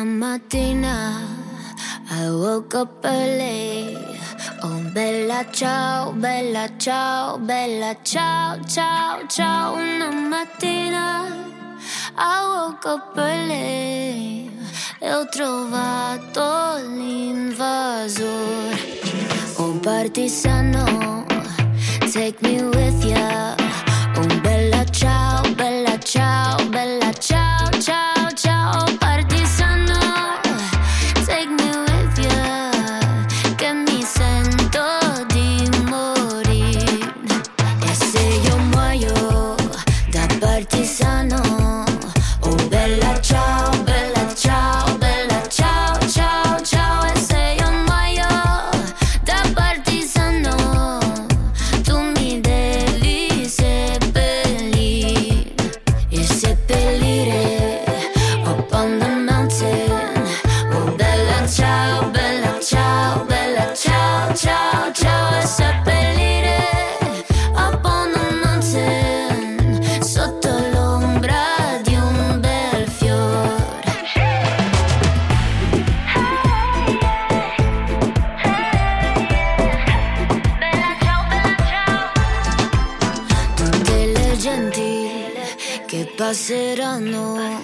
una mattina I woke up early Oh bella ciao, bella ciao, bella ciao, ciao, ciao Una mattina I woke up early E ho trovato l'invasore Oh partigiano, take me with ya ciao ciao e seppellire abbandonante sotto l'ombra di un bel fiore. Bella ciao, bella ciao. Tutte le genti che passeranno.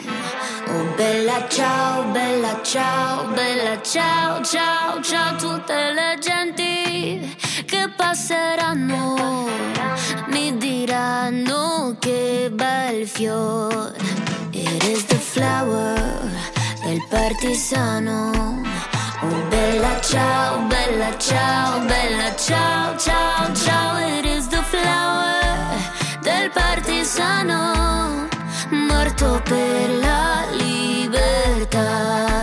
Oh bella ciao, bella ciao, bella ciao, ciao, ciao tutte le gente passeranno, mi diranno che bel fior. It is the flower del partisano. Oh bella ciao, bella ciao, bella ciao, ciao, ciao. It is the flower del partisano. morto per la libertà.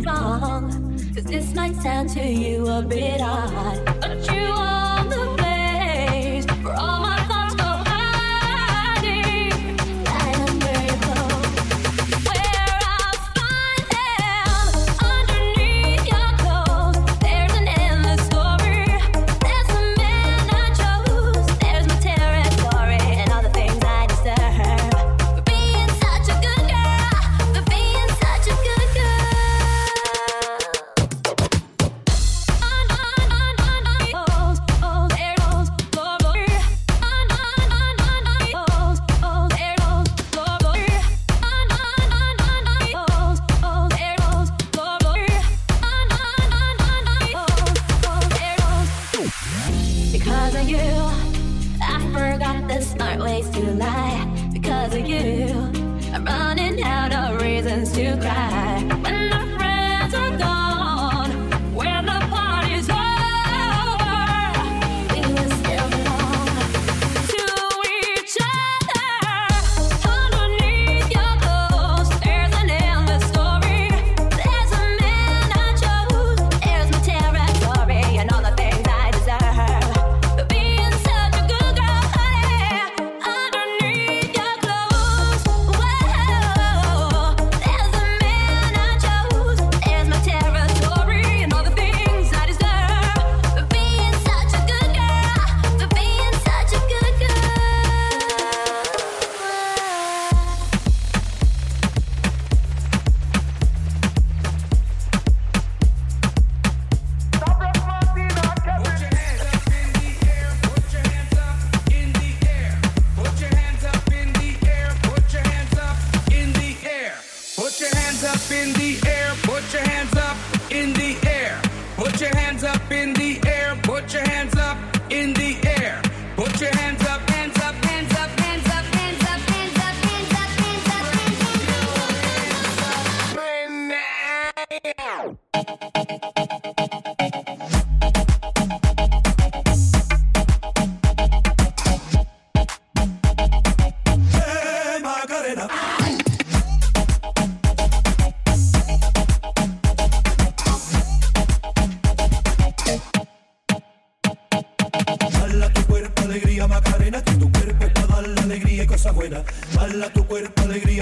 me wrong, cause this might sound to you a bit odd, but you are the Because of you, I forgot the smart ways to lie. Because of you, I'm running out of reasons to cry.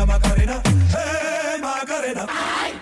Macarena, hey Macarena. Ay.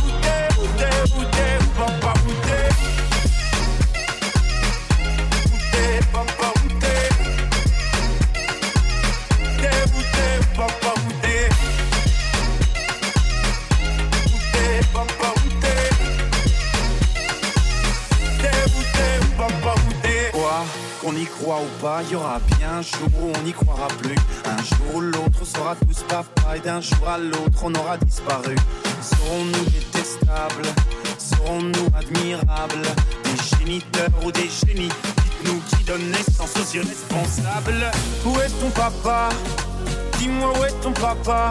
ou pas, il y aura bien un jour où on n'y croira plus. Un jour ou l'autre, sera tous papa et d'un jour à l'autre, on aura disparu. Serons-nous détestables Serons-nous admirables Des géniteurs ou des génies Dites-nous qui donne naissance aux irresponsables. Où est ton papa Dis-moi où est ton papa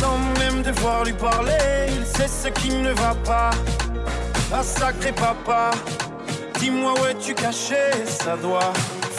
Sans même devoir lui parler, il sait ce qui ne va pas. Ah sacré papa, dis-moi où es-tu caché, ça doit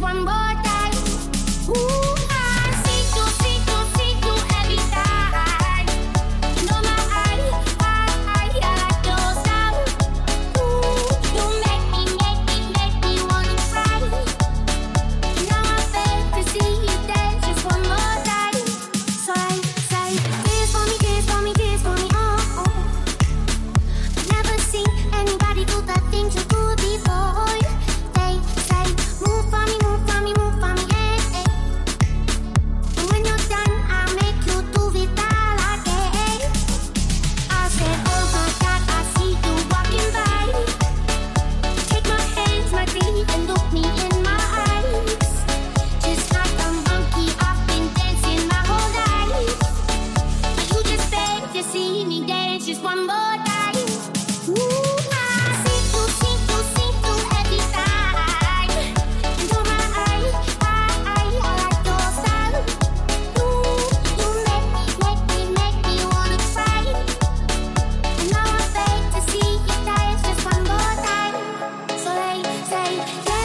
one more. say yeah.